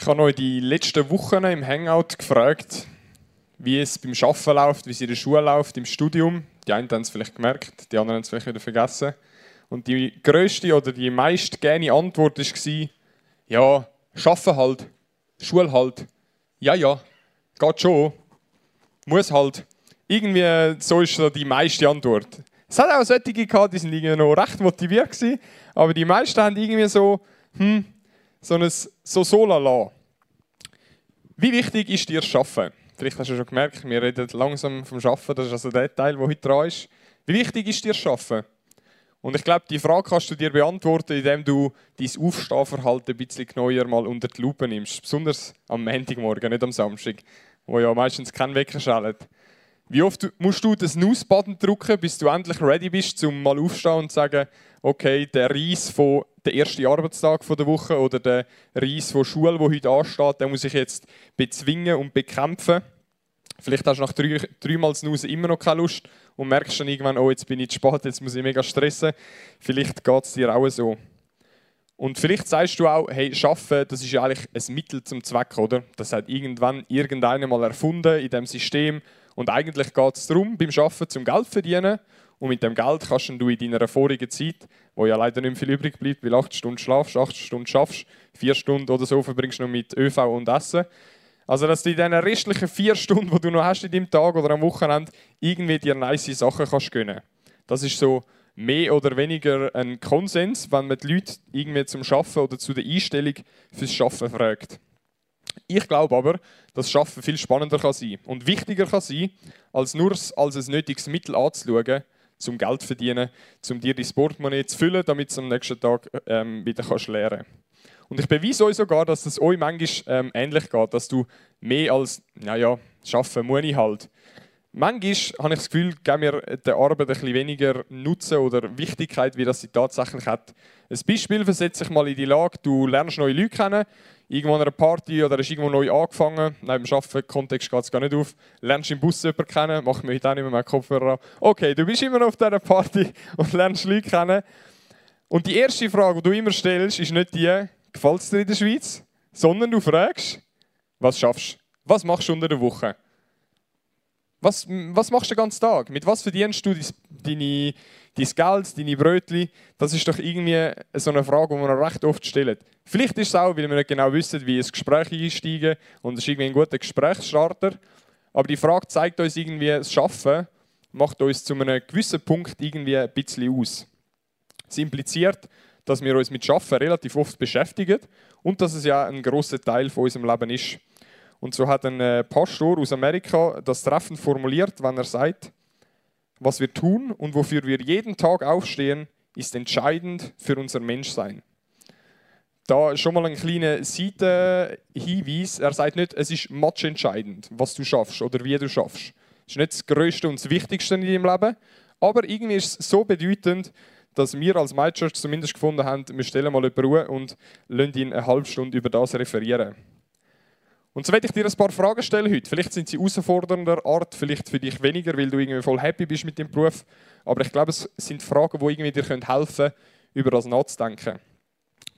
Ich habe euch die letzten Wochen im Hangout gefragt, wie es beim Arbeiten läuft, wie es in der Schule läuft, im Studium. Die einen haben es vielleicht gemerkt, die anderen haben es vielleicht wieder vergessen. Und die größte oder die meist gerne Antwort war, ja, Schaffen halt, Schule halt, ja, ja, geht schon, muss halt. Irgendwie so ist so die meiste Antwort. Es hat auch solche gehabt, die irgendwie noch recht motiviert aber die meisten haben irgendwie so, hm, so ein so Solala. Wie wichtig ist dir das Arbeiten? Vielleicht hast du schon gemerkt, wir reden langsam vom Arbeiten, das ist also der Teil, der heute dran ist. Wie wichtig ist dir das Arbeiten? Und ich glaube, die Frage kannst du dir beantworten, indem du dein Aufstehverhalten ein bisschen genauer mal unter die Lupe nimmst. Besonders am Montagmorgen, nicht am Samstag, wo ja meistens kein Wecker schaltet. Wie oft musst du das Snooze-Button drücken, bis du endlich ready bist, um mal aufzustehen und zu sagen, okay, der Reis von der erste Arbeitstag der Woche oder der Reis von Schule, der heute ansteht, den muss ich jetzt bezwingen und bekämpfen. Vielleicht hast du nach drei, dreimal Snooze immer noch keine Lust und merkst dann irgendwann, oh, jetzt bin ich zu spät, jetzt muss ich mega stressen. Vielleicht geht es dir auch so. Und vielleicht sagst du auch, hey, Schaffen, das ist ja eigentlich ein Mittel zum Zweck, oder? Das hat irgendwann irgendeiner mal erfunden in dem System und eigentlich geht es darum, beim Arbeiten zum Geld zu verdienen. Und mit dem Geld kannst du in deiner vorigen Zeit, wo ja leider nicht viel übrig bleibt, weil 8 Stunden schlafst, 8 Stunden schaffst, 4 Stunden oder so verbringst du noch mit ÖV und Essen. Also, dass du in diesen restlichen 4 Stunden, die du noch hast in deinem Tag oder am Wochenende, irgendwie dir nice Sachen kannst gönnen. Das ist so mehr oder weniger ein Konsens, wenn man die Leute irgendwie zum Schaffen oder zu der Einstellung fürs Schaffen fragt. Ich glaube aber, dass Schaffen viel spannender kann sein und wichtiger kann sein, als nur als ein nötiges Mittel anzuschauen, zum Geld zu verdienen, um dir dein Portemonnaie zu füllen, damit du am nächsten Tag ähm, wieder kannst lernen Und ich beweise euch sogar, dass es euch manchmal ähm, ähnlich geht, dass du mehr als, naja, schaffen muss ich halt. Manchmal habe ich das Gefühl, geben wir der Arbeit ein weniger Nutzen oder Wichtigkeit, wie das sie tatsächlich hat. Ein Beispiel versetze ich mal in die Lage, du lernst neue Leute kennen, irgendwo an einer Party oder hast irgendwo neu angefangen, nein, im Arbeiten-Kontext geht es gar nicht auf, lernst im Bus jemanden kennen, mach mir heute auch nicht mehr meinen Kopfhörer an. Okay, du bist immer noch auf dieser Party und lernst Leute kennen. Und die erste Frage, die du immer stellst, ist nicht die, gefällt es dir in der Schweiz, sondern du fragst, was schaffst du? Was machst du unter der Woche? Was, was machst du den ganzen Tag? Mit was verdienst du deine, dein Geld, deine Brötchen? Das ist doch irgendwie so eine Frage, die man recht oft stellt. Vielleicht ist es auch, weil wir nicht genau wissen, wie ein Gespräch einsteigen und es ist irgendwie ein guter Gesprächsstarter. Aber die Frage zeigt uns irgendwie, das Schaffen macht uns zu einem gewissen Punkt irgendwie ein bisschen aus. Es impliziert, dass wir uns mit Schaffen relativ oft beschäftigen und dass es ja ein großer Teil von unserem Leben ist. Und so hat ein äh, Pastor aus Amerika das treffend formuliert, wenn er sagt, was wir tun und wofür wir jeden Tag aufstehen, ist entscheidend für unser Menschsein. Da schon mal ein kleiner Seitenhinweis. Er sagt nicht, es ist entscheidend, was du schaffst oder wie du schaffst. Das ist nicht das Größte und das Wichtigste in deinem Leben, aber irgendwie ist es so bedeutend, dass wir als MyChurch zumindest gefunden haben, wir stellen mal jemanden Ruhe und lassen ihn eine halbe Stunde über das referieren. Und so werde ich dir ein paar Fragen stellen heute. Vielleicht sind sie herausfordernder Art, vielleicht für dich weniger, weil du irgendwie voll happy bist mit dem Beruf. Aber ich glaube, es sind Fragen, die irgendwie dir helfen können, über das nachzudenken.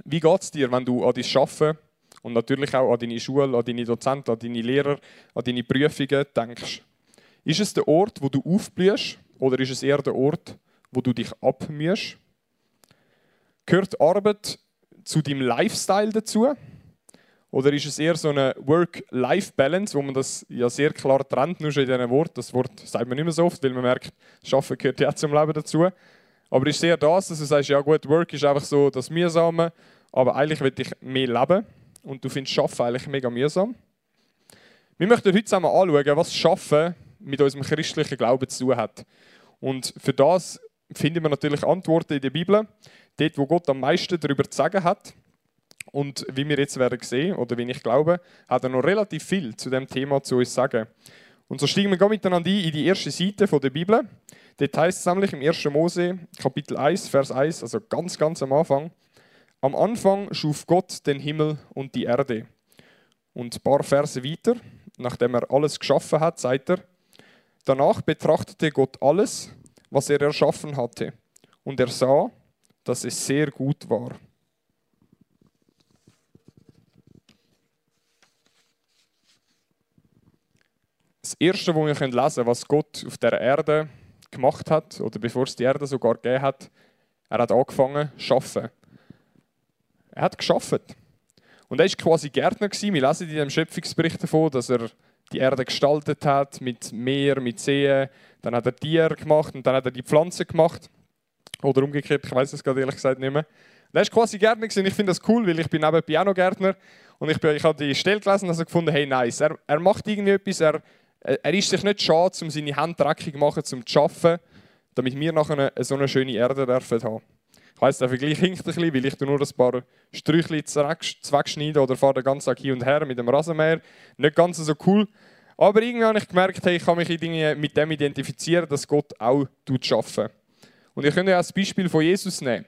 Wie geht es dir, wenn du an dein Arbeiten und natürlich auch an deine Schule, an deine Dozenten, an deine Lehrer, an deine Prüfungen denkst? Ist es der Ort, wo du aufblühst oder ist es eher der Ort, wo du dich abmühst? Gehört Arbeit zu deinem Lifestyle dazu? Oder ist es eher so eine Work-Life-Balance, wo man das ja sehr klar trennt, nur schon in diesem Wort. Das Wort sagt man nicht mehr so oft, weil man merkt, Arbeiten gehört ja zum Leben dazu. Aber ist es eher das, dass du sagst, ja gut, Work ist einfach so das Mühsame, aber eigentlich will ich mehr leben und du findest Arbeiten eigentlich mega mühsam. Wir möchten heute zusammen anschauen, was Arbeiten mit unserem christlichen Glauben zu tun hat. Und für das finden wir natürlich Antworten in der Bibel, dort, wo Gott am meisten darüber zu sagen hat. Und wie wir jetzt werden sehen, oder wie ich glaube, hat er noch relativ viel zu dem Thema zu uns sagen. Und so steigen wir miteinander ein in die erste Seite der Bibel. Dort heißt es nämlich im 1. Mose, Kapitel 1, Vers 1, also ganz, ganz am Anfang. Am Anfang schuf Gott den Himmel und die Erde. Und ein paar Verse weiter, nachdem er alles geschaffen hat, sagt er, danach betrachtete Gott alles, was er erschaffen hatte. Und er sah, dass es sehr gut war. Erste, was wir lesen können, was Gott auf der Erde gemacht hat, oder bevor es die Erde sogar gegeben hat, er hat angefangen zu arbeiten. Er hat geschafft. Und er war quasi Gärtner. Wir lesen in dem Schöpfungsbericht davon, dass er die Erde gestaltet hat mit Meer, mit Seen. Dann hat er Tiere gemacht und dann hat er die Pflanzen gemacht. Oder umgekehrt, ich weiß es gerade ehrlich gesagt nicht mehr. Und er war quasi Gärtner und ich finde das cool, weil ich bin nebenbei auch noch Gärtner. Und ich, bin, ich habe die Stelle gelesen und habe gefunden, hey, nice. Er, er macht irgendwie etwas, er, er ist sich nicht schade, um seine Hände dreckig zu machen, um zu arbeiten, damit wir nachher eine, so eine schöne Erde dürfen haben. Ich weiss, der Vergleich hinkt ein bisschen, weil ich nur ein paar Sträuchchen zweckschneide oder fahre den ganzen Tag hin und her mit dem Rasenmäher. Nicht ganz so cool. Aber irgendwie habe ich gemerkt, hey, ich kann mich mit dem identifizieren, dass Gott auch arbeiten Und ich könnte ja das Beispiel von Jesus nehmen.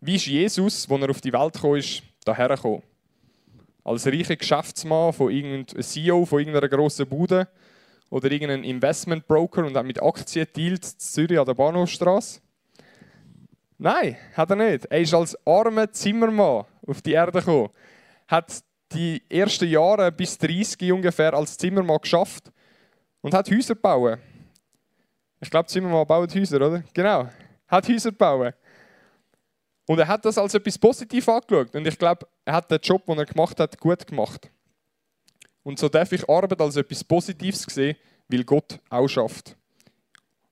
Wie ist Jesus, als er auf die Welt kam, ist, daher gekommen? Als reicher Geschäftsmann von irgendeinem CEO von irgendeiner grossen Bude oder irgendeinem Investmentbroker und hat mit Aktien dealt in Zürich an der Bahnhofstrasse? Nein, hat er nicht. Er ist als armer Zimmermann auf die Erde gekommen, hat die ersten Jahre bis 30 ungefähr als Zimmermann geschafft und hat Häuser gebaut. Ich glaube, Zimmermann baut Häuser, oder? Genau. Hat Häuser gebaut. Und er hat das als etwas Positives angeschaut. Und ich glaube, er hat den Job, den er gemacht hat, gut gemacht. Und so darf ich Arbeit als etwas Positives sehen, weil Gott auch schafft.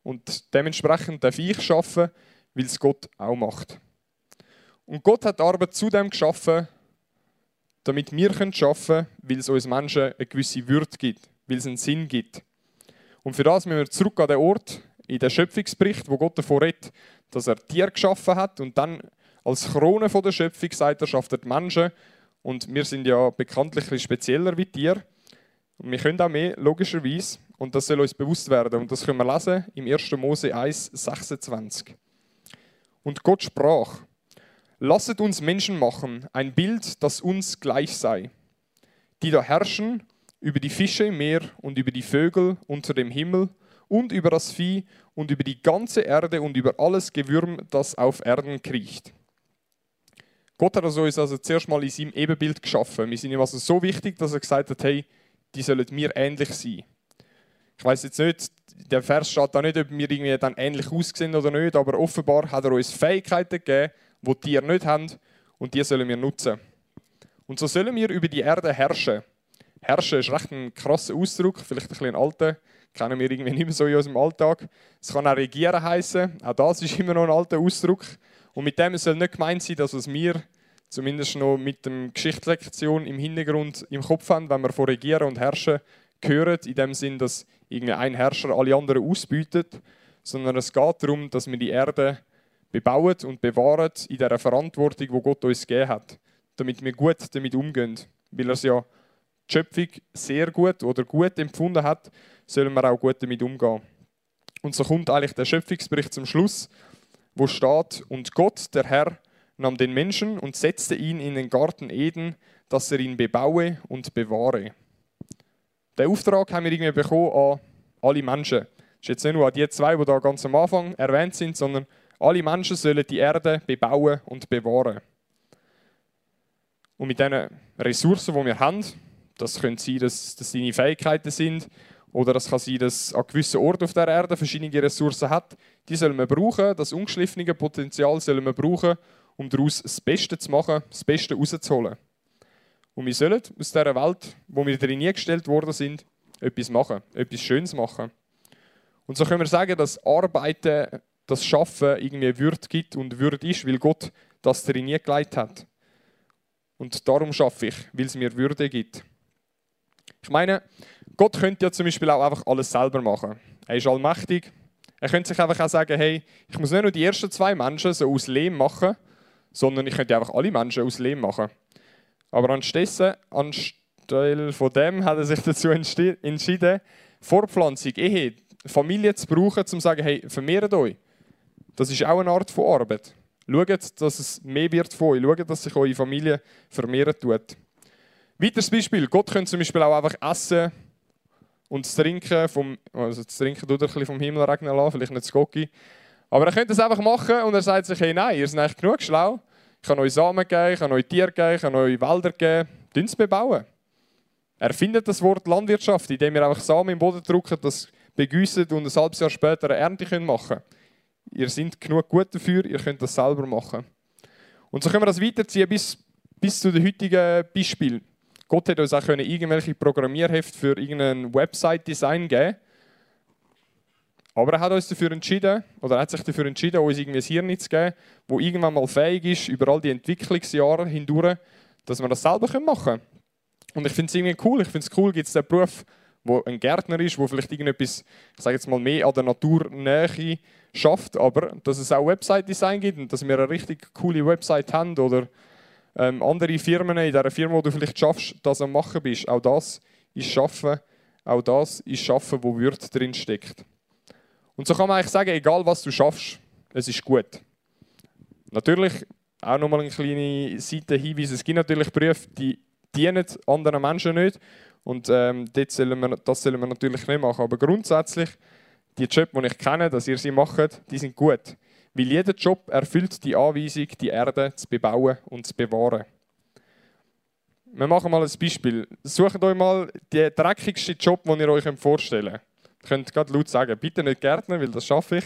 Und dementsprechend darf ich schaffen, weil es Gott auch macht. Und Gott hat Arbeit zudem geschaffen, damit wir arbeiten können, weil es uns Menschen eine gewisse Würde gibt, weil es einen Sinn gibt. Und für das müssen wir zurück an den Ort, in den Schöpfungsbericht, wo Gott davon redet, dass er Tiere geschaffen hat und dann als Krone der Schöpfung sagt er, schafft er die Menschen. Und wir sind ja bekanntlich ein spezieller wie Tiere. Und wir können auch mehr, logischerweise. Und das soll uns bewusst werden. Und das können wir lesen im 1. Mose 1, 26. Und Gott sprach, Lasset uns Menschen machen, ein Bild, das uns gleich sei, die da herrschen über die Fische im Meer und über die Vögel unter dem Himmel und über das Vieh und über die ganze Erde und über alles Gewürm, das auf Erden kriecht. Gott hat uns also zuerst mal in seinem Ebenbild geschaffen. Wir sind ihm also so wichtig, dass er gesagt hat, hey, die sollen mir ähnlich sein. Ich weiß jetzt nicht, der Vers steht da nicht, ob wir irgendwie dann ähnlich aussehen oder nicht, aber offenbar hat er uns Fähigkeiten gegeben, die Tiere nicht haben und die sollen wir nutzen. Und so sollen wir über die Erde herrschen. Herrschen ist recht ein krasser Ausdruck, vielleicht ein bisschen alter, kennen wir irgendwie nicht mehr so in unserem Alltag. Es kann auch regieren heißen, auch das ist immer noch ein alter Ausdruck. Und mit dem soll nicht gemeint sein, dass es wir zumindest noch mit der Geschichtslektion im Hintergrund im Kopf haben, wenn wir von Regieren und Herrschen hören, in dem Sinn, dass irgendwie ein Herrscher alle anderen ausbeutet, sondern es geht darum, dass wir die Erde bebauen und bewahren in der Verantwortung, die Gott uns gegeben hat, damit wir gut damit umgehen. Weil er es ja die Schöpfung sehr gut oder gut empfunden hat, sollen wir auch gut damit umgehen. Und so kommt eigentlich der Schöpfungsbericht zum Schluss, wo steht, und Gott, der Herr, nahm den Menschen und setzte ihn in den Garten Eden, dass er ihn bebaue und bewahre. Den Auftrag haben wir irgendwie bekommen an alle Menschen. Das ist jetzt nicht nur an die zwei, die da ganz am Anfang erwähnt sind, sondern alle Menschen sollen die Erde bebauen und bewahren. Und mit diesen Ressourcen, die wir haben, das können sein, dass das seine Fähigkeiten sind, oder das kann sein, dass an gewissen Orten auf der Erde verschiedene Ressourcen hat. Die sollen wir brauchen, das ungeschliffene Potenzial sollen wir brauchen, um daraus das Beste zu machen, das Beste rauszuholen. Und wir sollen aus dieser Welt, wo wir drin gestellt worden sind, etwas machen, etwas Schönes machen. Und so können wir sagen, dass Arbeiten das Schaffen irgendwie Würde gibt und Würde ist, weil Gott das darin nie geleitet hat. Und darum schaffe ich, weil es mir Würde gibt. Ich meine, Gott könnte ja zum Beispiel auch einfach alles selber machen. Er ist allmächtig. Er könnte sich einfach auch sagen, hey, ich muss nicht nur die ersten zwei Menschen so aus Lehm machen, sondern ich könnte einfach alle Menschen aus Lehm machen. Aber anstattdessen, anstelle von dem, hat er sich dazu entschieden, Vorpflanzung, Ehe, Familie zu brauchen, um zu sagen, hey, vermehrt euch. Das ist auch eine Art von Arbeit. Schaut, dass es mehr wird von euch. Schaut, dass sich eure Familie vermehren tut. Weiteres Beispiel. Gott könnte zum Beispiel auch einfach essen und das Trinken vom, also das Trinken tut er ein bisschen vom Himmel regnen lassen, vielleicht nicht das Gocki. Aber er könnte es einfach machen und er sagt sich, hey, nein, ihr seid eigentlich genug schlau. Ich kann euch Samen geben, ich kann euch Tiere geben, ich kann euch Wälder geben. Es bebauen. erfindet das Wort Landwirtschaft, indem wir einfach Samen im Boden drücken, das begüssen und ein halbes Jahr später eine Ernte machen können. Ihr seid genug gut dafür, ihr könnt das selber machen. Und so können wir das weiterziehen bis, bis zu den heutigen Beispiel. Gott hat uns auch können irgendwelche Programmierhefte für irgendein Website-Design geben aber er hat uns dafür entschieden, oder hat sich dafür entschieden, uns irgendwie ein Hirn zu geben, wo irgendwann mal fähig ist, über all die Entwicklungsjahre hindurch, dass wir das selber machen können. Und ich finde es irgendwie cool. Ich finde es cool, gibt es einen Beruf, wo ein Gärtner ist, wo vielleicht irgendetwas, ich sage jetzt mal, mehr an der Naturnähe schafft, aber dass es auch Website-Design gibt und dass wir eine richtig coole Website haben oder ähm, andere Firmen in dieser Firma, wo du vielleicht schaffst, das am machen bist. Auch das ist Schaffen, auch das ist Schaffen, wo Würde drin steckt. Und so kann man eigentlich sagen, egal was du schaffst, es ist gut. Natürlich auch nochmal eine kleine Seite hinweisen. Es gibt natürlich Berufe, die dienen anderen Menschen nicht. Und ähm, sollen wir, das sollen wir natürlich nicht machen. Aber grundsätzlich, die Jobs, die ich kenne, dass ihr sie macht, die sind gut. Weil jeder Job erfüllt die Anweisung, die Erde zu bebauen und zu bewahren. Wir machen mal ein Beispiel. Sucht euch mal den dreckigsten Job, den ihr euch vorstellen könnt. Ihr könnt gerade laut sagen, bitte nicht Gärtner, weil das schaffe ich.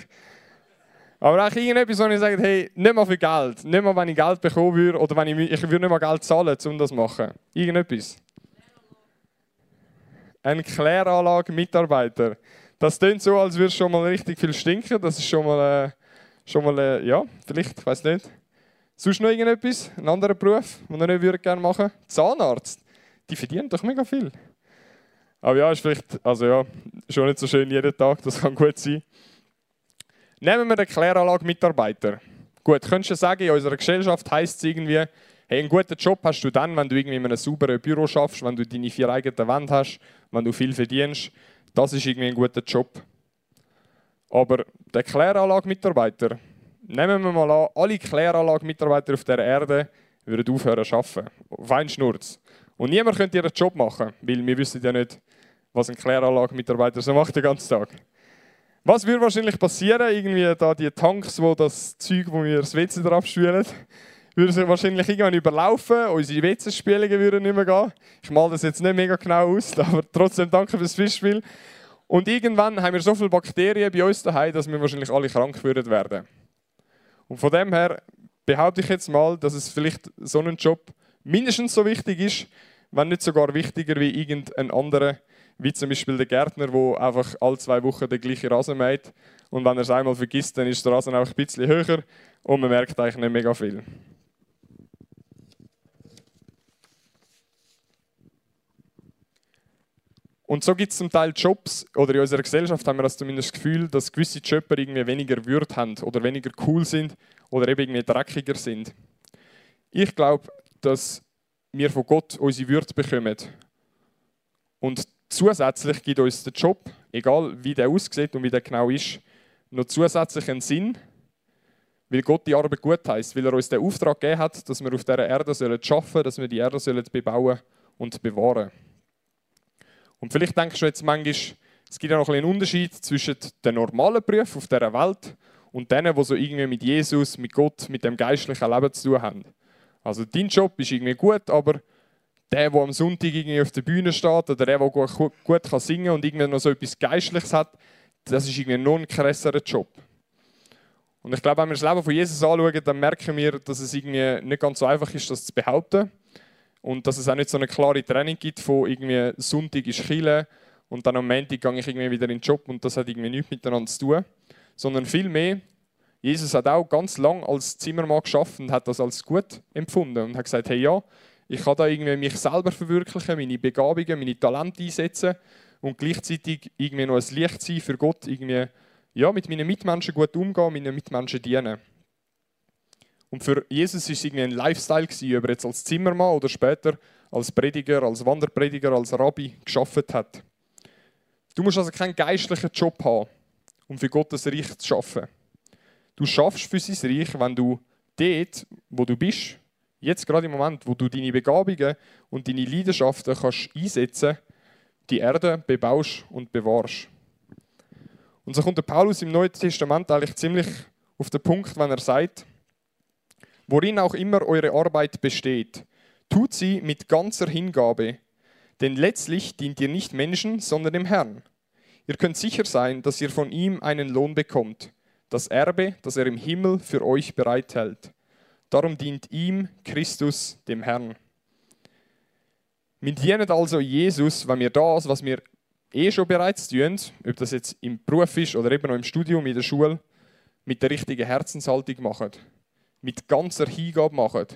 Aber auch irgendetwas, wo ich sage, hey, nicht mal für Geld, nicht mal, wenn ich Geld bekommen würde oder wenn ich, ich würde nicht mal Geld zahlen, um das zu machen. Irgendetwas. Ein Kläranlage-Mitarbeiter. Das klingt so, als würde schon mal richtig viel stinken. Das ist schon mal, äh, schon mal äh, ja, vielleicht, ich weiß nicht. Sonst noch irgendetwas? Ein anderer Beruf, den ihr nicht gerne machen würde? Zahnarzt. Die verdienen doch mega viel. Aber ja, ist vielleicht, also ja, schon nicht so schön jeden Tag, das kann gut sein. Nehmen wir den Kläranlage-Mitarbeiter. Gut, könntest du sagen, in unserer Gesellschaft heisst es irgendwie, hey, einen guten Job hast du dann, wenn du irgendwie in einem sauberen Büro schaffst, wenn du deine vier eigenen Wände hast, wenn du viel verdienst. Das ist irgendwie ein guter Job. Aber der Kläranlage-Mitarbeiter, nehmen wir mal an, alle Kläranlage-Mitarbeiter auf der Erde würden aufhören zu arbeiten. Einen Schnurz. Und niemand könnte ihren Job machen, weil wir wissen ja nicht, was ein Kläranlage-Mitarbeiter so macht den ganzen Tag. Was würde wahrscheinlich passieren? Irgendwie da die Tanks, wo das Zeug, wo wir das WC drauf spülen, würden sich wahrscheinlich irgendwann überlaufen. Unsere WC-Spielungen würden nicht mehr gehen. Ich male das jetzt nicht mega genau aus, aber trotzdem danke fürs Fischspiel. Und irgendwann haben wir so viele Bakterien bei uns daheim, dass wir wahrscheinlich alle krank würden werden. Und von dem her behaupte ich jetzt mal, dass es vielleicht so ein Job mindestens so wichtig ist, wenn nicht sogar wichtiger wie irgendein anderer wie zum Beispiel der Gärtner, der einfach alle zwei Wochen den gleichen Rasen mäht. Und wenn er es einmal vergisst, dann ist der Rasen auch ein bisschen höher und man merkt eigentlich nicht mega viel. Und so gibt es zum Teil Jobs, oder in unserer Gesellschaft haben wir das zumindest das Gefühl, dass gewisse Jobber irgendwie weniger Würde haben oder weniger cool sind oder eben irgendwie dreckiger sind. Ich glaube, dass wir von Gott unsere Würde bekommen. Und Zusätzlich gibt uns der Job, egal wie der aussieht und wie der genau ist, noch zusätzlich einen Sinn, weil Gott die Arbeit gut heißt, weil er uns den Auftrag gegeben hat, dass wir auf dieser Erde arbeiten sollen, dass wir die Erde sollen bebauen und bewahren. Und vielleicht denkst du jetzt manchmal, es gibt ja noch einen Unterschied zwischen den normalen Berufen auf dieser Welt und denen, die so irgendwie mit Jesus, mit Gott, mit dem geistlichen Leben zu tun haben. Also dein Job ist irgendwie gut, aber der, der am Sonntag irgendwie auf der Bühne steht oder der, der gut, gut kann singen und irgendwie noch so etwas Geistliches hat, das ist irgendwie noch ein krasserer Job. Und ich glaube, wenn wir das Leben von Jesus anschauen, dann merken wir, dass es irgendwie nicht ganz so einfach ist, das zu behaupten. Und dass es auch nicht so eine klare Trennung gibt von irgendwie Sonntag ist Chile und dann am Montag gehe ich irgendwie wieder in den Job und das hat irgendwie nichts miteinander zu tun. Sondern vielmehr, Jesus hat auch ganz lang als Zimmermann geschafft und hat das als gut empfunden und hat gesagt, hey ja, ich kann da irgendwie mich selber verwirklichen, meine Begabungen, meine Talente einsetzen und gleichzeitig irgendwie noch ein Licht sein für Gott, irgendwie ja, mit meinen Mitmenschen gut umgehen, meinen Mitmenschen dienen. Und für Jesus war es irgendwie ein Lifestyle, gewesen, ob er jetzt als Zimmermann oder später als Prediger, als Wanderprediger, als Rabbi geschafft hat. Du musst also keinen geistlichen Job haben, um für Gottes Reich zu schaffen. Du schaffst für sein Reich, wenn du dort, wo du bist, jetzt gerade im Moment, wo du deine Begabungen und deine Leidenschaften kannst einsetzen die Erde bebaust und bewahrst. Und so kommt der Paulus im Neuen Testament eigentlich ziemlich auf den Punkt, wenn er sagt, worin auch immer eure Arbeit besteht, tut sie mit ganzer Hingabe, Denn letztlich dient ihr nicht Menschen, sondern dem Herrn. Ihr könnt sicher sein, dass ihr von ihm einen Lohn bekommt, das Erbe, das er im Himmel für euch bereithält. Darum dient ihm Christus, dem Herrn. Wir dienen also Jesus, wenn wir das, was wir eh schon bereits tun, ob das jetzt im Beruf ist oder eben noch im Studium, in der Schule, mit der richtigen Herzenshaltung machen. Mit ganzer Hingabe machen.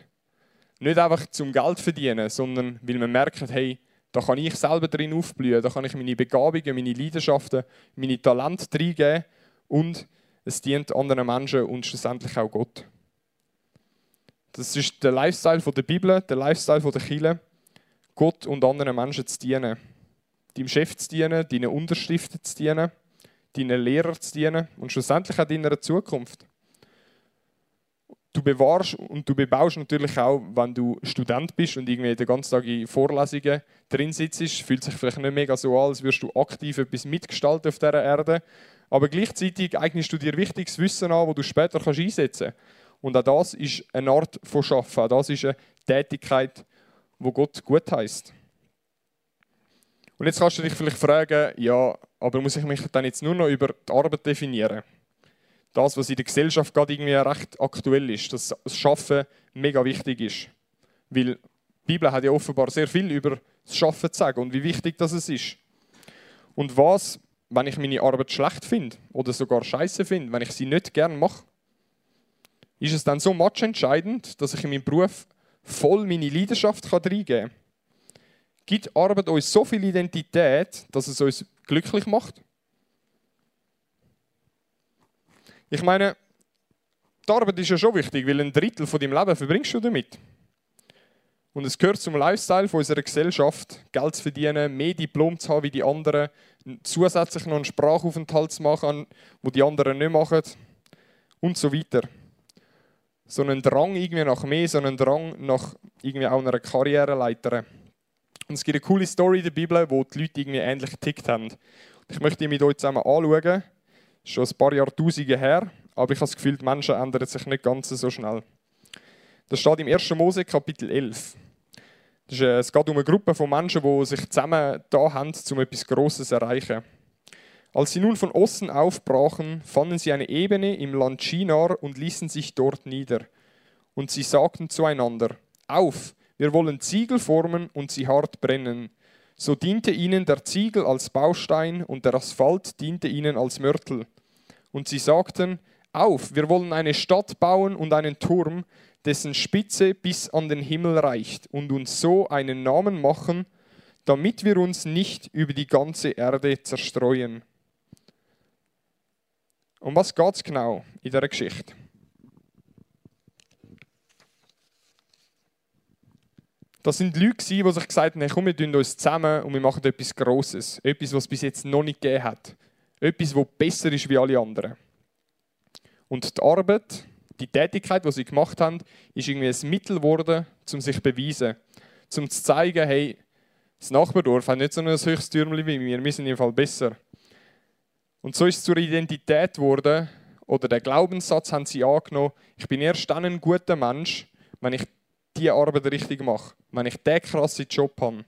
Nicht einfach zum Geld verdienen, sondern weil wir merken, hey, da kann ich selber drin aufblühen, da kann ich meine Begabungen, meine Leidenschaften, meine Talente reingeben und es dient anderen Menschen und schlussendlich auch Gott. Das ist der Lifestyle der Bibel, der Lifestyle der Kirche, Gott und anderen Menschen zu dienen. Deinem Chef zu dienen, deinen Unterschriften zu dienen, deinen Lehrern zu dienen und schlussendlich auch deiner Zukunft. Du bewahrst und du bebaust natürlich auch, wenn du Student bist und irgendwie den ganzen Tag in Vorlesungen drin sitzt, fühlt sich vielleicht nicht mega so an, als würdest du aktiv etwas mitgestalten auf dieser Erde. Aber gleichzeitig eignest du dir wichtiges Wissen an, das du später kannst einsetzen kannst. Und auch das ist eine Art von Schaffen. Auch das ist eine Tätigkeit, wo Gott gut heißt. Und jetzt kannst du dich vielleicht fragen, ja, aber muss ich mich dann jetzt nur noch über die Arbeit definieren? Das, was in der Gesellschaft gerade irgendwie recht aktuell ist, dass das Schaffen mega wichtig ist. Weil die Bibel hat ja offenbar sehr viel über das Schaffen zu sagen und wie wichtig das ist. Und was, wenn ich meine Arbeit schlecht finde oder sogar scheiße finde, wenn ich sie nicht gern mache? Ist es dann so matchentscheidend, dass ich in meinem Beruf voll meine Leidenschaft reingeben kann? Gibt Arbeit uns so viel Identität, dass es uns glücklich macht? Ich meine, die Arbeit ist ja schon wichtig, weil ein Drittel von deinem Leben verbringst du damit. Und es gehört zum Lifestyle von unserer Gesellschaft, Geld zu verdienen, mehr Diplom zu haben wie die anderen, zusätzlich noch einen Sprachaufenthalt zu machen, wo die anderen nicht machen und so weiter. So einen Drang irgendwie nach mehr, so einen Drang nach irgendwie auch einer Karriereleiter. Und es gibt eine coole Story in der Bibel, wo die Leute irgendwie ähnlich getickt haben. Ich möchte die mit euch zusammen anschauen. Schon ein paar Jahrtausende her, aber ich habe das Gefühl, die Menschen ändern sich nicht ganz so schnell. Das steht im 1. Mose Kapitel 11. Das ist, äh, es geht um eine Gruppe von Menschen, die sich zusammen da haben, um etwas Grosses zu erreichen. Als sie nun von Osten aufbrachen, fanden sie eine Ebene im Land Shinar und ließen sich dort nieder. Und sie sagten zueinander: Auf, wir wollen Ziegel formen und sie hart brennen. So diente ihnen der Ziegel als Baustein und der Asphalt diente ihnen als Mörtel. Und sie sagten, auf, wir wollen eine Stadt bauen und einen Turm, dessen Spitze bis an den Himmel reicht, und uns so einen Namen machen, damit wir uns nicht über die ganze Erde zerstreuen. Um was geht es genau in dieser Geschichte? Das sind Leute, die sich gesagt haben, komm, wir tun uns zusammen und wir machen etwas Grosses. Etwas, was es bis jetzt noch nicht gegeben hat. Etwas, das besser ist wie alle anderen. Und die Arbeit, die Tätigkeit, die sie gemacht haben, ist irgendwie ein Mittel geworden, um sich zu beweisen. Um zu zeigen, hey, das Nachbardorf hat nicht so ein höchstes Türmchen wie wir, wir sind im Fall besser. Und so ist es zur Identität geworden, oder der Glaubenssatz haben sie angenommen, ich bin erst dann ein guter Mensch, wenn ich die Arbeit richtig mache, wenn ich den krassen Job habe.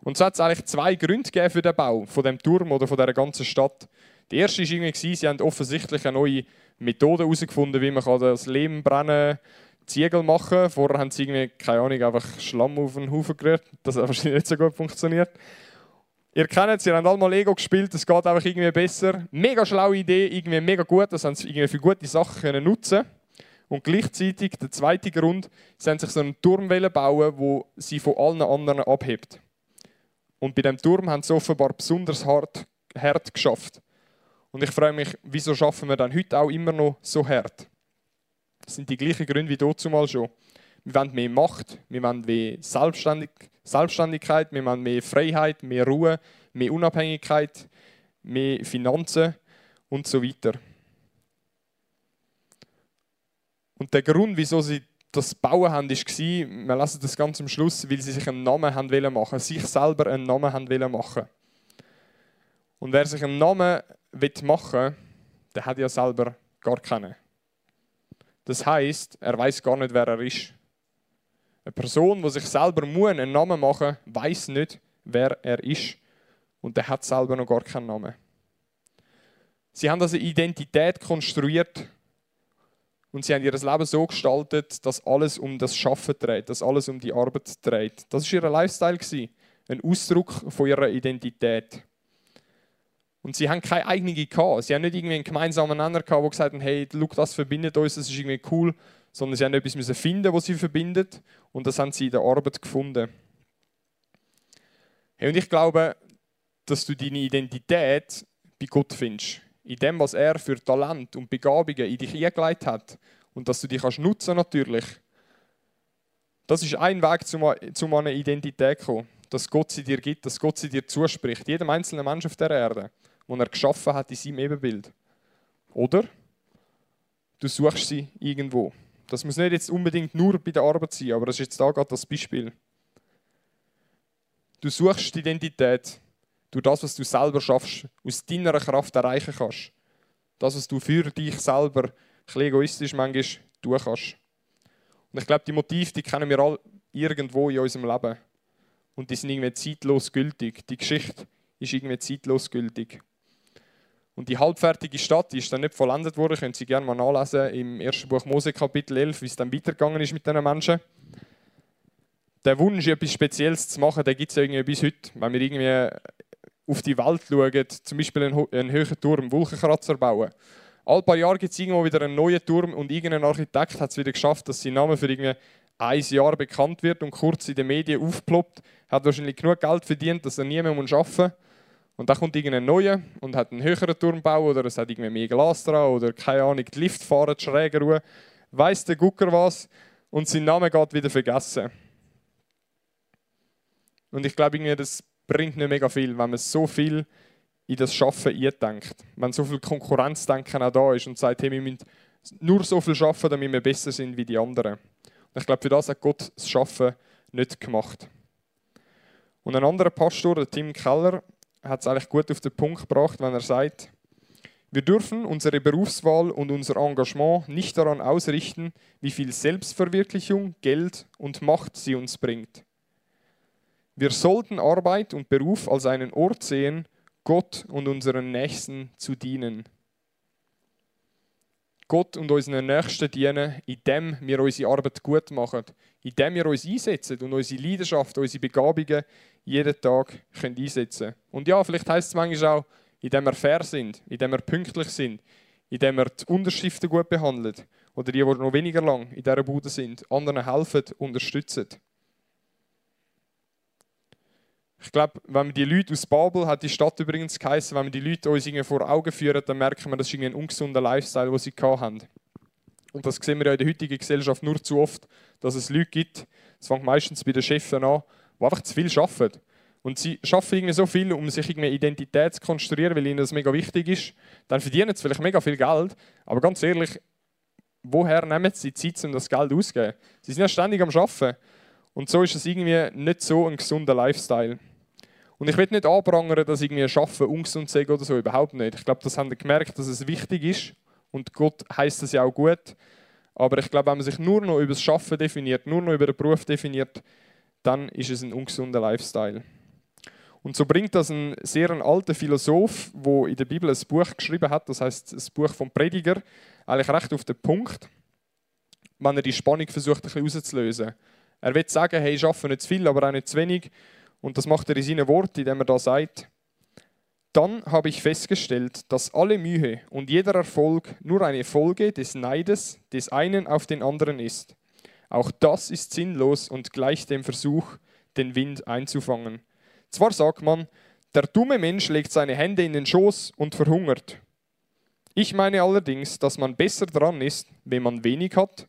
Und so hat es eigentlich zwei Gründe für den Bau von dem Turm oder von der ganzen Stadt. Die erste war irgendwie, sie haben offensichtlich eine neue Methode herausgefunden, wie man das Lehm brennen Ziegel machen Vorher haben sie irgendwie, keine Ahnung, einfach Schlamm auf den Haufen gerührt. Das hat wahrscheinlich nicht so gut funktioniert. Ihr kennt es, ihr habt alle mal Lego gespielt, es geht einfach irgendwie besser. Mega schlaue Idee, irgendwie mega gut, das haben sie irgendwie für gute Sachen können nutzen und gleichzeitig der zweite Grund, sie haben sich so einen Turm bauen, wo sie von allen anderen abhebt. Und bei dem Turm haben sie offenbar besonders hart, hart geschafft. Und ich frage mich, wieso schaffen wir dann heute auch immer noch so hart? Das sind die gleichen Gründe wie dort zumal schon. Wir wollen mehr Macht, wir wollen mehr Selbstständig Selbstständigkeit, wir wollen mehr Freiheit, mehr Ruhe, mehr Unabhängigkeit, mehr Finanzen und so weiter. Und der Grund, wieso sie das bauen haben, war, wir lassen das ganz am Schluss, weil sie sich einen Namen haben wollen machen, sich selber einen Namen haben wollen machen. Und wer sich einen Namen machen will, der hat ja selber gar keinen. Das heißt, er weiß gar nicht, wer er ist. Eine Person, die sich selber einen Namen machen muss, weiß nicht, wer er ist. Und er hat selber noch gar keinen Namen. Sie haben also Identität konstruiert und sie haben ihr Leben so gestaltet, dass alles um das Schaffen dreht, dass alles um die Arbeit dreht. Das war ihr Lifestyle, ein Ausdruck von ihrer Identität. Und sie haben keine eigene gehabt. Sie haben nicht irgendwie einen gemeinsamen Nenner gehabt, wo gesagt haben, hey, look, das verbindet uns, das ist irgendwie cool, sondern sie haben etwas müssen finden, was sie verbindet, und das haben sie in der Arbeit gefunden. Hey, und ich glaube, dass du deine Identität bei Gott findest in dem, was er für Talent und Begabungen in dich eingelegt hat und dass du die kannst nutzen natürlich. Das ist ein Weg, zu einer Identität zu kommen, dass Gott sie dir gibt, dass Gott sie dir zuspricht. Jedem einzelnen Mensch auf der Erde, den er geschaffen hat in seinem Ebenbild. Oder du suchst sie irgendwo. Das muss nicht jetzt unbedingt nur bei der Arbeit sein, aber das ist jetzt da gerade das Beispiel. Du suchst die Identität durch das, was du selber schaffst, aus deiner Kraft erreichen kannst. Das, was du für dich selber, ein egoistisch manchmal, tun kannst. Und ich glaube, die Motive, die kennen wir alle irgendwo in unserem Leben. Und die sind irgendwie zeitlos gültig. Die Geschichte ist irgendwie zeitlos gültig. Und die halbfertige Stadt die ist dann nicht vollendet worden. Können Sie gerne mal nachlesen im ersten Buch Mose Kapitel 11, wie es dann weitergegangen ist mit diesen Menschen. Der Wunsch, etwas Spezielles zu machen, der gibt es ja irgendwie bis heute. Wenn wir irgendwie auf die Welt schauen, zum Beispiel einen, einen höheren Turm, Wolkenkratzer bauen. Alle paar Jahre gibt es irgendwo wieder einen neuen Turm und irgendein Architekt hat es wieder geschafft, dass sein Name für irgendwie ein Jahr bekannt wird und kurz in den Medien aufploppt. Hat wahrscheinlich genug Geld verdient, dass er nie mehr arbeiten muss. Und dann kommt irgendein neuer und hat einen höheren Turm bauen oder es hat irgendwie mehr Glas dran oder keine Ahnung, die Lift fahren schräger ruhe. Weiss der Gucker was und sein Name geht wieder vergessen. Und ich glaube, das bringt nicht mega viel, wenn man so viel in das Schaffen eindenkt. Wenn so viel Konkurrenzdenken auch da ist und sagt, hey, wir müssen nur so viel schaffen, damit wir besser sind wie die anderen. Und ich glaube, für das hat Gott das Schaffen nicht gemacht. Und ein anderer Pastor, der Tim Keller, hat es eigentlich gut auf den Punkt gebracht, wenn er sagt, wir dürfen unsere Berufswahl und unser Engagement nicht daran ausrichten, wie viel Selbstverwirklichung, Geld und Macht sie uns bringt. Wir sollten Arbeit und Beruf als einen Ort sehen, Gott und unseren Nächsten zu dienen. Gott und unseren Nächsten dienen, indem wir unsere Arbeit gut machen, indem wir uns einsetzen und unsere Leidenschaft, unsere Begabungen jeden Tag können einsetzen können. Und ja, vielleicht heißt es manchmal auch, indem wir fair sind, indem wir pünktlich sind, indem wir die Unterschriften gut behandeln oder die, die noch weniger lang in dieser Bude sind, anderen helfen, unterstützen. Ich glaube, wenn man die Leute aus Babel, hat die Stadt übrigens geheißen, wenn man die Leute uns vor Augen führt, dann merken wir, das ist ein ungesunder Lifestyle, den sie haben. Und das sehen wir ja in der heutigen Gesellschaft nur zu oft, dass es Leute gibt, das fängt meistens bei den Chefs an, die einfach zu viel arbeiten. Und sie arbeiten irgendwie so viel, um sich eine Identität zu konstruieren, weil ihnen das mega wichtig ist. Dann verdienen sie vielleicht mega viel Geld, aber ganz ehrlich, woher nehmen sie Zeit, um das Geld auszugeben? Sie sind ja ständig am Arbeiten. Und so ist es irgendwie nicht so ein gesunder Lifestyle. Und ich will nicht anprangern, dass irgendwie Arbeiten ungesund sei oder so, überhaupt nicht. Ich glaube, das haben wir gemerkt, dass es wichtig ist. Und Gott heißt es ja auch gut. Aber ich glaube, wenn man sich nur noch über das Schaffen definiert, nur noch über den Beruf definiert, dann ist es ein ungesunder Lifestyle. Und so bringt das ein sehr alter Philosoph, der in der Bibel ein Buch geschrieben hat, das heißt das Buch vom Prediger, eigentlich recht auf den Punkt, wenn er die Spannung versucht, ein bisschen rauszulösen. Er will sagen, hey, ich arbeite nicht zu viel, aber auch nicht zu wenig. Und das macht er in seinen Worten, indem er da sagt, dann habe ich festgestellt, dass alle Mühe und jeder Erfolg nur eine Folge des Neides des einen auf den anderen ist. Auch das ist sinnlos und gleicht dem Versuch, den Wind einzufangen. Zwar sagt man, der dumme Mensch legt seine Hände in den Schoß und verhungert. Ich meine allerdings, dass man besser dran ist, wenn man wenig hat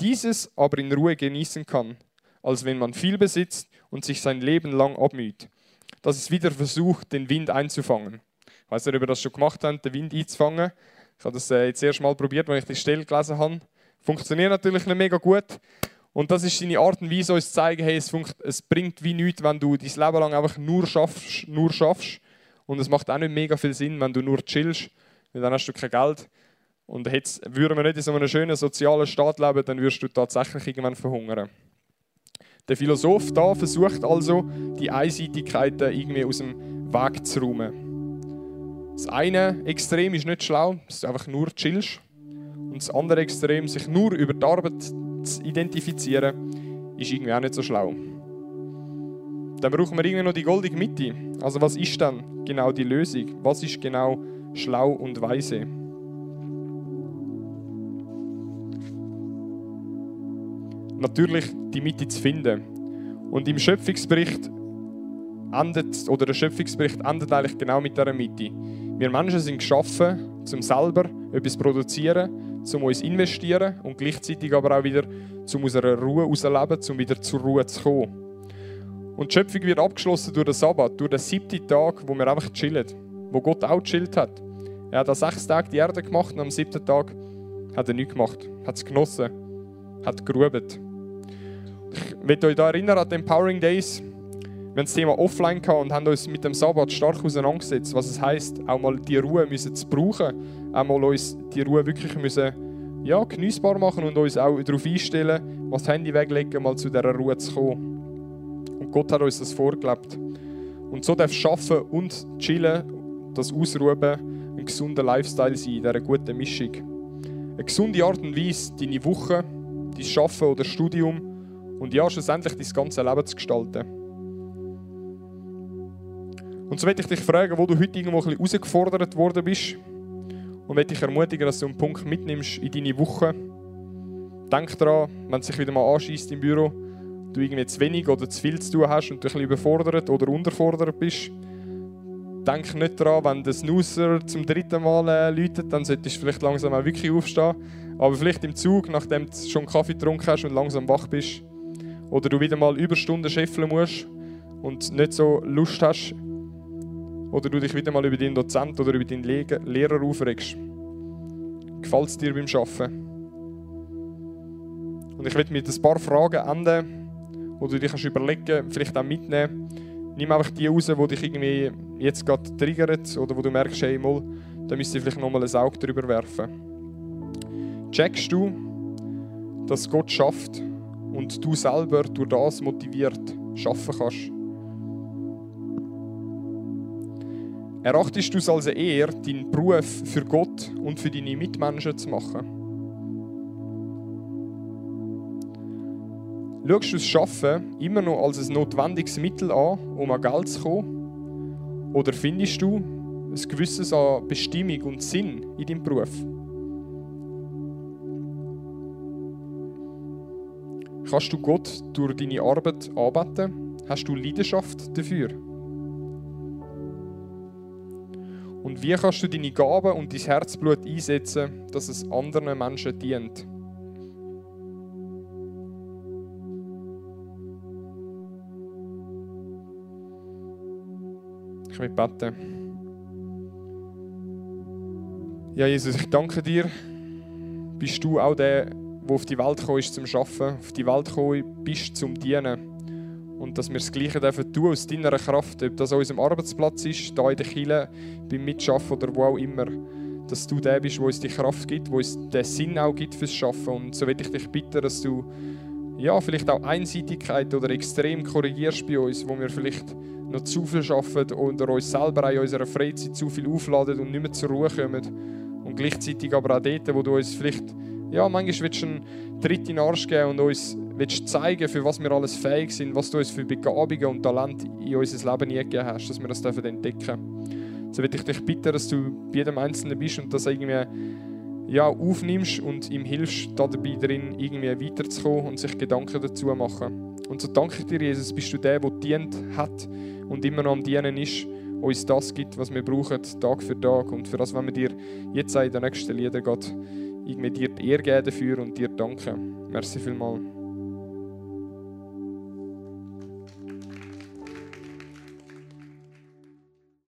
dieses aber in Ruhe genießen kann, als wenn man viel besitzt und sich sein Leben lang abmüht. Das ist wieder der Versuch, den Wind einzufangen. Ich weiß nicht, ob ihr das schon gemacht habt, den Wind einzufangen. Ich habe das äh, jetzt erst mal probiert, als ich die Stelle gelesen habe. Funktioniert natürlich nicht mega gut. Und das ist seine Art und Weise, uns zu zeigen, hey, es, es bringt wie nichts, wenn du dein Leben lang einfach nur schaffst, nur schaffst. Und es macht auch nicht mega viel Sinn, wenn du nur chillst, weil dann hast du kein Geld. Und jetzt würden wir nicht in so einem schönen sozialen Staat leben, dann würdest du tatsächlich irgendwann verhungern. Der Philosoph da versucht also, die Einseitigkeiten irgendwie aus dem Weg zu räumen. Das eine Extrem ist nicht schlau, dass du einfach nur chillst. Und das andere Extrem, sich nur über die Arbeit zu identifizieren, ist irgendwie auch nicht so schlau. Dann brauchen wir irgendwie noch die goldige Mitte. Also was ist dann genau die Lösung? Was ist genau schlau und weise? Natürlich die Mitte zu finden. Und im Schöpfungsbericht endet, oder der Schöpfungsbericht endet eigentlich genau mit dieser Mitte. Wir Menschen sind geschaffen, zum selber etwas produzieren, zum uns investieren und gleichzeitig aber auch wieder zum aus einer Ruhe herausleben, um wieder zur Ruhe zu kommen. Und die Schöpfung wird abgeschlossen durch den Sabbat, durch den siebten Tag, wo wir einfach chillen, wo Gott auch chillt hat. Er hat an sechs Tagen die Erde gemacht und am siebten Tag hat er nichts gemacht, hat es genossen, hat geruht. Ich möchte euch da erinnern an die Empowering Days, wir haben das Thema Offline gehabt und haben uns mit dem Sabbat stark auseinandergesetzt, was es heißt, auch mal die Ruhe müssen zu brauchen, auch mal uns die Ruhe wirklich müssen, ja, genießbar machen und uns auch darauf einstellen, was das Handy weglegen, mal zu dieser Ruhe zu kommen. Und Gott hat uns das vorgelebt. Und so darf Schaffen und Chillen, das Ausruhen, ein gesunder Lifestyle sein, in dieser guten Mischung. Eine gesunde Art und Weise, deine Woche, dein Schaffen oder Studium und ja, schlussendlich dein ganze Leben zu gestalten. Und so möchte ich dich fragen, wo du heute irgendwo ein bisschen herausgefordert worden bist. Und möchte dich ermutigen, dass du einen Punkt mitnimmst in deine Woche. Denk daran, wenn es sich wieder mal anschießt im Büro, du irgendwie zu wenig oder zu viel zu tun hast und du ein bisschen überfordert oder unterfordert bist. Denk nicht daran, wenn der Snoozer zum dritten Mal äh, läutet, dann solltest du vielleicht langsam auch wirklich aufstehen. Aber vielleicht im Zug, nachdem du schon Kaffee getrunken hast und langsam wach bist. Oder du wieder mal Überstunden scheffeln musst und nicht so Lust hast, oder du dich wieder mal über deinen Dozent oder über deinen Lehrer aufregst. Gefällt es dir beim Arbeiten? Und ich werde mit ein paar Fragen enden, wo du dich kannst vielleicht auch mitnehmen. Nimm einfach die raus, die dich irgendwie jetzt gerade triggern oder wo du merkst, hey, mal, da müsst ihr vielleicht nochmal ein Auge drüber werfen. Checkst du, dass Gott schafft und du selber durch das motiviert schaffen kannst? Erachtest du es als eher, deinen Beruf für Gott und für deine Mitmenschen zu machen? Schaust du das Schaffen immer noch als ein notwendiges Mittel an, um an Geld zu kommen? Oder findest du ein gewisses an Bestimmung und Sinn in deinem Beruf? Kannst du Gott durch deine Arbeit arbeiten? Hast du Leidenschaft dafür? Und wie kannst du deine Gaben und dein Herzblut einsetzen, dass es anderen Menschen dient? Ich will beten. Ja, Jesus, ich danke dir. Bist du auch der, der auf die Welt gekommen ist zum Arbeiten, auf die Welt gekommen bist zum Dienen und dass wir das Gleiche dürfen tun aus deiner Kraft, ob das an unserem Arbeitsplatz ist, da in der Kirche, beim Mitschaffen oder wo auch immer, dass du der bist, der uns die Kraft gibt, der uns den Sinn auch gibt fürs Schaffen. Und so will ich dich bitten, dass du ja, vielleicht auch Einseitigkeit oder extrem korrigierst bei uns, wo wir vielleicht noch zu viel schaffen oder uns selber in unserer Freizeit zu viel aufladen und nicht mehr zur Ruhe kommen. Und gleichzeitig aber auch dort, wo du uns vielleicht, ja, manchmal willst du einen Tritt in den Arsch geben und uns zeigen, für was wir alles fähig sind, was du uns für Begabungen und Talente in unser Leben gegeben hast, dass wir das entdecken dürfen. So würde ich dich bitten, dass du bei jedem Einzelnen bist und das irgendwie ja, aufnimmst und ihm hilfst, da dabei drin irgendwie weiterzukommen und sich Gedanken dazu machen. Und so danke ich dir, Jesus, bist du der, der dient hat und immer noch am Dienen ist, uns das gibt, was wir brauchen, Tag für Tag. Und für das, wenn wir dir jetzt in den nächsten Liedern Gott irgendwie dir die Ehre geben dafür und dir danken. Merci vielmals.